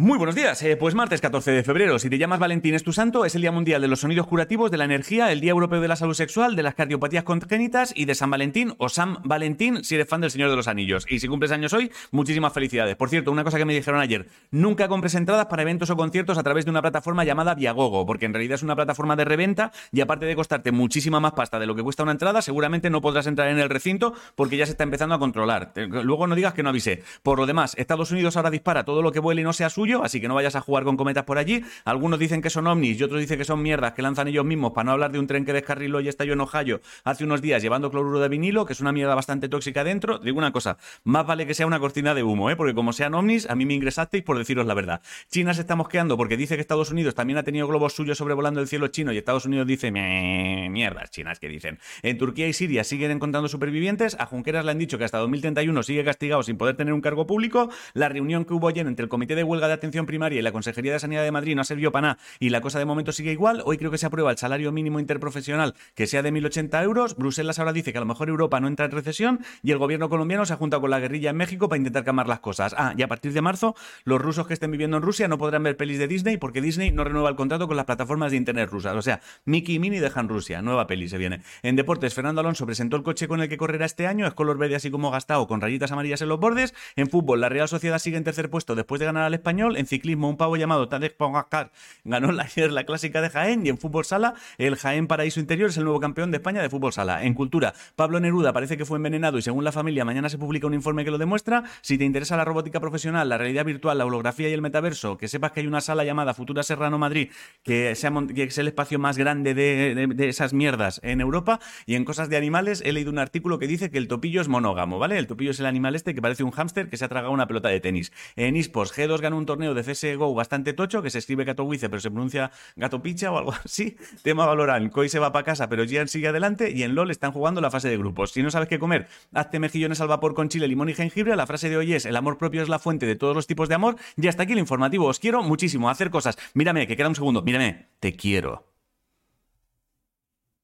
Muy buenos días, eh, pues martes 14 de febrero, si te llamas Valentín es tu santo, es el Día Mundial de los Sonidos Curativos, de la Energía, el Día Europeo de la Salud Sexual, de las Cardiopatías Congénitas y de San Valentín o San Valentín si eres fan del Señor de los Anillos. Y si cumples años hoy, muchísimas felicidades. Por cierto, una cosa que me dijeron ayer, nunca compres entradas para eventos o conciertos a través de una plataforma llamada Viagogo, porque en realidad es una plataforma de reventa y aparte de costarte muchísima más pasta de lo que cuesta una entrada, seguramente no podrás entrar en el recinto porque ya se está empezando a controlar. Luego no digas que no avisé. Por lo demás, Estados Unidos ahora dispara todo lo que vuele y no sea suyo, así que no vayas a jugar con cometas por allí. Algunos dicen que son ovnis y otros dicen que son mierdas que lanzan ellos mismos, para no hablar de un tren que descarriló y estalló en Ohio hace unos días llevando cloruro de vinilo, que es una mierda bastante tóxica dentro. Digo una cosa, más vale que sea una cortina de humo, ¿eh? porque como sean ovnis, a mí me ingresasteis por deciros la verdad. China se está mosqueando porque dice que Estados Unidos también ha tenido globos suyos sobrevolando el cielo chino y Estados Unidos dice, mierdas chinas que dicen. En Turquía y Siria siguen encontrando supervivientes, a Junqueras le han dicho que hasta 2031 sigue castigado sin poder tener un cargo público. La reunión que hubo ayer entre el Comité de Huelga de Atención Primaria y la Consejería de Sanidad de Madrid no ha servido para nada y la cosa de momento sigue igual. Hoy creo que se aprueba el salario mínimo interprofesional que sea de 1.080 euros. Bruselas ahora dice que a lo mejor Europa no entra en recesión y el gobierno colombiano se ha juntado con la guerrilla en México para intentar calmar las cosas. Ah, y a partir de marzo, los rusos que estén viviendo en Rusia no podrán ver pelis de Disney porque Disney no renueva el contrato con las plataformas de internet rusas. O sea, Mickey y Minnie dejan Rusia. Nueva peli se viene. En deportes, Fernando Alonso presentó el coche con el que correrá este año. Es color verde así como gastado, con rayitas amarillas en los bordes. En fútbol, la Real Sociedad sigue en tercer puesto después de ganar al español. En ciclismo, un pavo llamado Tadej Pogacar ganó ayer la clásica de Jaén y en fútbol sala el Jaén Paraíso Interior es el nuevo campeón de España de fútbol sala. En cultura, Pablo Neruda parece que fue envenenado y según la familia mañana se publica un informe que lo demuestra. Si te interesa la robótica profesional, la realidad virtual, la holografía y el metaverso, que sepas que hay una sala llamada Futura Serrano Madrid que, es el espacio más grande de, esas mierdas en Europa. Y en cosas de animales he leído un artículo que dice que el topillo es monógamo, ¿vale? El topillo es el animal este que parece un hámster que se ha tragado una pelota de tenis. En esports, G2 ganó un torneo de CSGO bastante tocho que se escribe Katowice, pero se pronuncia Gato Picha o algo así. Tema Valorant, Koi se va para casa, pero Gian sigue adelante y en LOL están jugando la fase de grupos. Si no sabes qué comer, hazte mejillones al vapor con chile, limón y jengibre. La frase de hoy es, el amor propio es la fuente de todos los tipos de amor. Y hasta aquí el informativo. Os quiero muchísimo hacer cosas. Mírame, que queda un segundo. Mírame, te quiero.